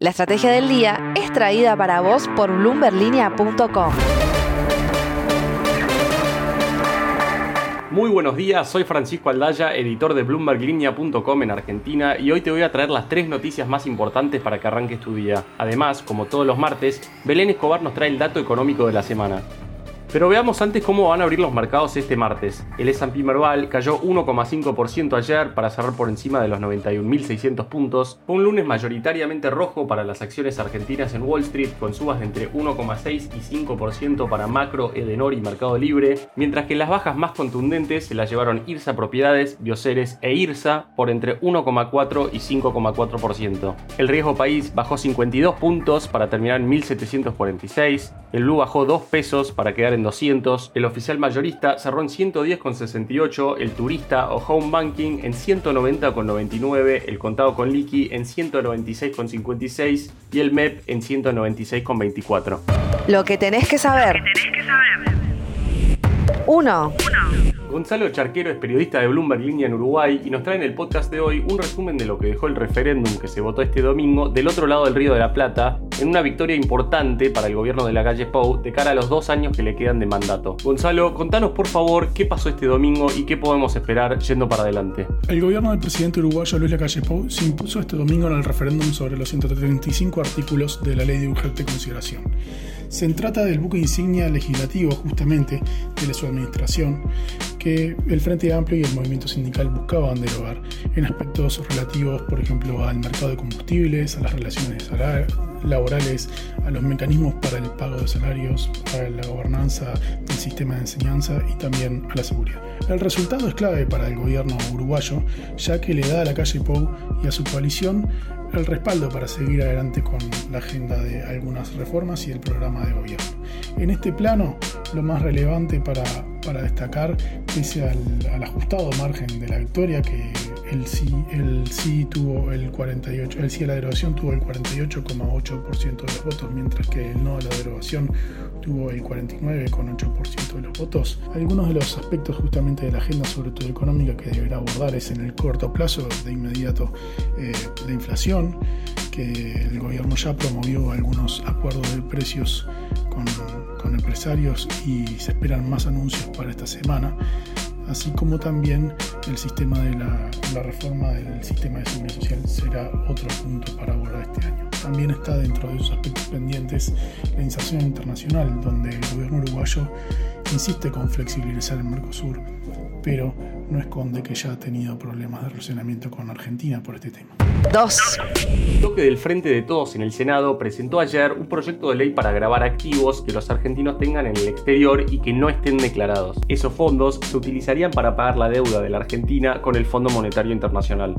La estrategia del día es traída para vos por bloomberlinia.com. Muy buenos días, soy Francisco Aldaya, editor de BloombergLinea.com en Argentina y hoy te voy a traer las tres noticias más importantes para que arranques tu día. Además, como todos los martes, Belén Escobar nos trae el dato económico de la semana. Pero veamos antes cómo van a abrir los mercados este martes. El S&P Merval cayó 1,5% ayer para cerrar por encima de los 91.600 puntos. Fue un lunes mayoritariamente rojo para las acciones argentinas en Wall Street con subas de entre 1,6 y 5% para Macro, Edenor y Mercado Libre, mientras que las bajas más contundentes se las llevaron IRSA Propiedades, Bioceres e IRSA por entre 1,4 y 5,4%. El riesgo país bajó 52 puntos para terminar en 1.746, el Blue bajó 2 pesos para quedar en 200, el oficial mayorista cerró en 110,68, el turista o home banking en 190,99, el contado con liqui en 196,56 y el MEP en 196,24. Lo que tenés que saber. 1. Gonzalo Charquero es periodista de Bloomberg Línea en Uruguay y nos trae en el podcast de hoy un resumen de lo que dejó el referéndum que se votó este domingo del otro lado del Río de la Plata, en una victoria importante para el gobierno de la calle Pou de cara a los dos años que le quedan de mandato. Gonzalo, contanos por favor qué pasó este domingo y qué podemos esperar yendo para adelante. El gobierno del presidente uruguayo Luis Lacalle Pou se impuso este domingo en el referéndum sobre los 135 artículos de la ley de urgente consideración. Se trata del buque insignia legislativo justamente de su administración que el Frente Amplio y el movimiento sindical buscaban derogar en aspectos relativos, por ejemplo, al mercado de combustibles, a las relaciones laborales, a los mecanismos para el pago de salarios, a la gobernanza del sistema de enseñanza y también a la seguridad. El resultado es clave para el gobierno uruguayo, ya que le da a la calle Pou y a su coalición el respaldo para seguir adelante con la agenda de algunas reformas y el programa de gobierno. En este plano, lo más relevante para, destacar, pese al, al ajustado margen de la victoria que el sí, el sí tuvo el 48, el sí a la derogación tuvo el 48,8% de los votos, mientras que el no a la derogación tuvo el 49,8% de los votos. Algunos de los aspectos justamente de la agenda, sobre todo económica, que deberá abordar es en el corto plazo, de inmediato, eh, la inflación, que el gobierno ya promovió algunos acuerdos de precios con, con empresarios y se esperan más anuncios para esta semana así como también el sistema de la, reforma del sistema de seguridad social será otro punto para abordar este año. También está dentro de esos aspectos pendientes la inserción internacional, donde el gobierno uruguayo insiste con flexibilizar el Mercosur, pero no esconde que ya ha tenido problemas de relacionamiento con Argentina por este tema. 2. El toque del Frente de Todos en el Senado presentó ayer un proyecto de ley para grabar activos que los argentinos tengan en el exterior y que no estén declarados. Esos fondos se utilizarían para pagar la deuda de la Argentina con el Fondo Monetario Internacional.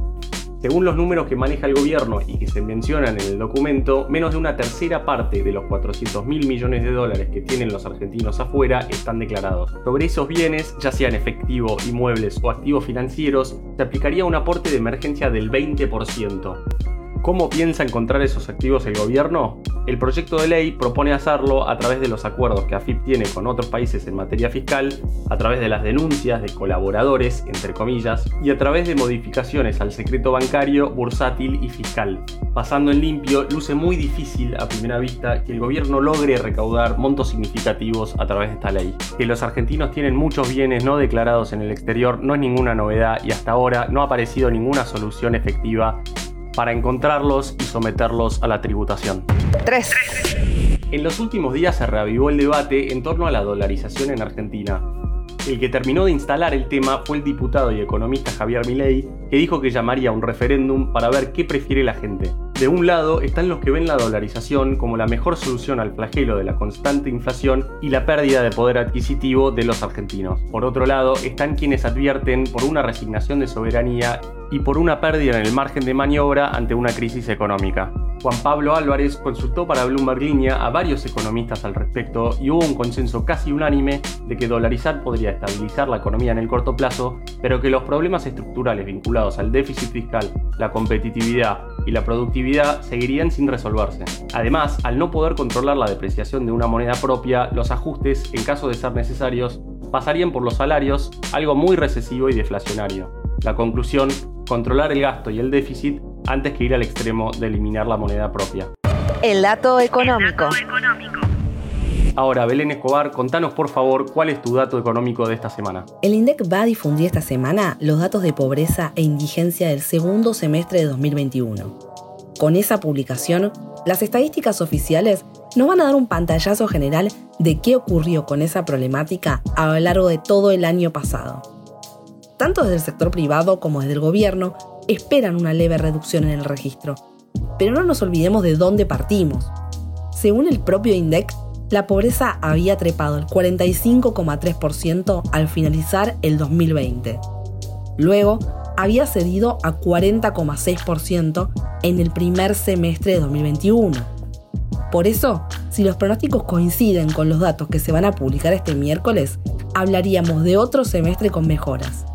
Según los números que maneja el gobierno y que se mencionan en el documento, menos de una tercera parte de los 400 mil millones de dólares que tienen los argentinos afuera están declarados. Sobre esos bienes, ya sean efectivo, inmuebles o activos financieros, se aplicaría un aporte de emergencia del 20%. ¿Cómo piensa encontrar esos activos el gobierno? El proyecto de ley propone hacerlo a través de los acuerdos que AFIP tiene con otros países en materia fiscal, a través de las denuncias de colaboradores, entre comillas, y a través de modificaciones al secreto bancario, bursátil y fiscal. Pasando en limpio, luce muy difícil a primera vista que el gobierno logre recaudar montos significativos a través de esta ley. Que los argentinos tienen muchos bienes no declarados en el exterior no es ninguna novedad y hasta ahora no ha aparecido ninguna solución efectiva para encontrarlos y someterlos a la tributación. 3. En los últimos días se reavivó el debate en torno a la dolarización en Argentina. El que terminó de instalar el tema fue el diputado y economista Javier Milei, que dijo que llamaría a un referéndum para ver qué prefiere la gente. De un lado están los que ven la dolarización como la mejor solución al flagelo de la constante inflación y la pérdida de poder adquisitivo de los argentinos. Por otro lado están quienes advierten por una resignación de soberanía y por una pérdida en el margen de maniobra ante una crisis económica. Juan Pablo Álvarez consultó para Bloomberg Línea a varios economistas al respecto y hubo un consenso casi unánime de que dolarizar podría estabilizar la economía en el corto plazo, pero que los problemas estructurales vinculados al déficit fiscal, la competitividad y la productividad seguirían sin resolverse. Además, al no poder controlar la depreciación de una moneda propia, los ajustes, en caso de ser necesarios, pasarían por los salarios, algo muy recesivo y deflacionario. La conclusión, controlar el gasto y el déficit antes que ir al extremo de eliminar la moneda propia. El dato económico. Ahora, Belén Escobar, contanos por favor cuál es tu dato económico de esta semana. El INDEC va a difundir esta semana los datos de pobreza e indigencia del segundo semestre de 2021. Con esa publicación, las estadísticas oficiales nos van a dar un pantallazo general de qué ocurrió con esa problemática a lo largo de todo el año pasado. Tanto desde el sector privado como desde el gobierno esperan una leve reducción en el registro. Pero no nos olvidemos de dónde partimos. Según el propio INDEC, la pobreza había trepado el 45,3% al finalizar el 2020. Luego, había cedido a 40,6% en el primer semestre de 2021. Por eso, si los pronósticos coinciden con los datos que se van a publicar este miércoles, hablaríamos de otro semestre con mejoras.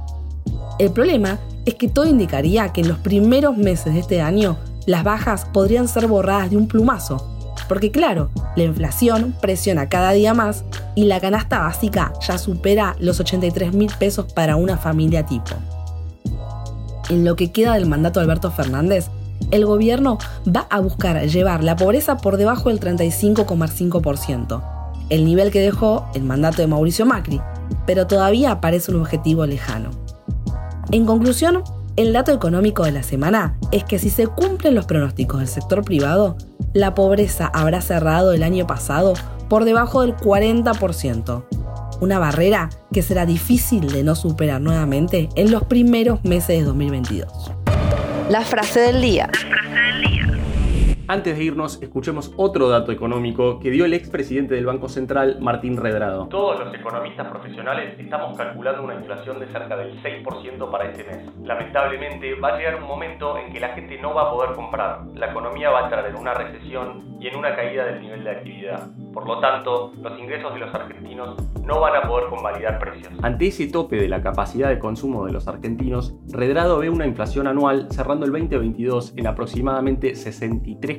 El problema es que todo indicaría que en los primeros meses de este año las bajas podrían ser borradas de un plumazo, porque claro, la inflación presiona cada día más y la canasta básica ya supera los 83 mil pesos para una familia tipo en lo que queda del mandato de Alberto Fernández, el gobierno va a buscar llevar la pobreza por debajo del 35,5%, el nivel que dejó el mandato de Mauricio Macri, pero todavía parece un objetivo lejano. En conclusión, el dato económico de la semana es que si se cumplen los pronósticos del sector privado, la pobreza habrá cerrado el año pasado por debajo del 40%, una barrera que será difícil de no superar nuevamente en los primeros meses de 2022. La frase del día. Antes de irnos, escuchemos otro dato económico que dio el expresidente del Banco Central, Martín Redrado. Todos los economistas profesionales estamos calculando una inflación de cerca del 6% para este mes. Lamentablemente, va a llegar un momento en que la gente no va a poder comprar. La economía va a entrar en una recesión y en una caída del nivel de actividad. Por lo tanto, los ingresos de los argentinos no van a poder convalidar precios. Ante ese tope de la capacidad de consumo de los argentinos, Redrado ve una inflación anual cerrando el 2022 en aproximadamente 63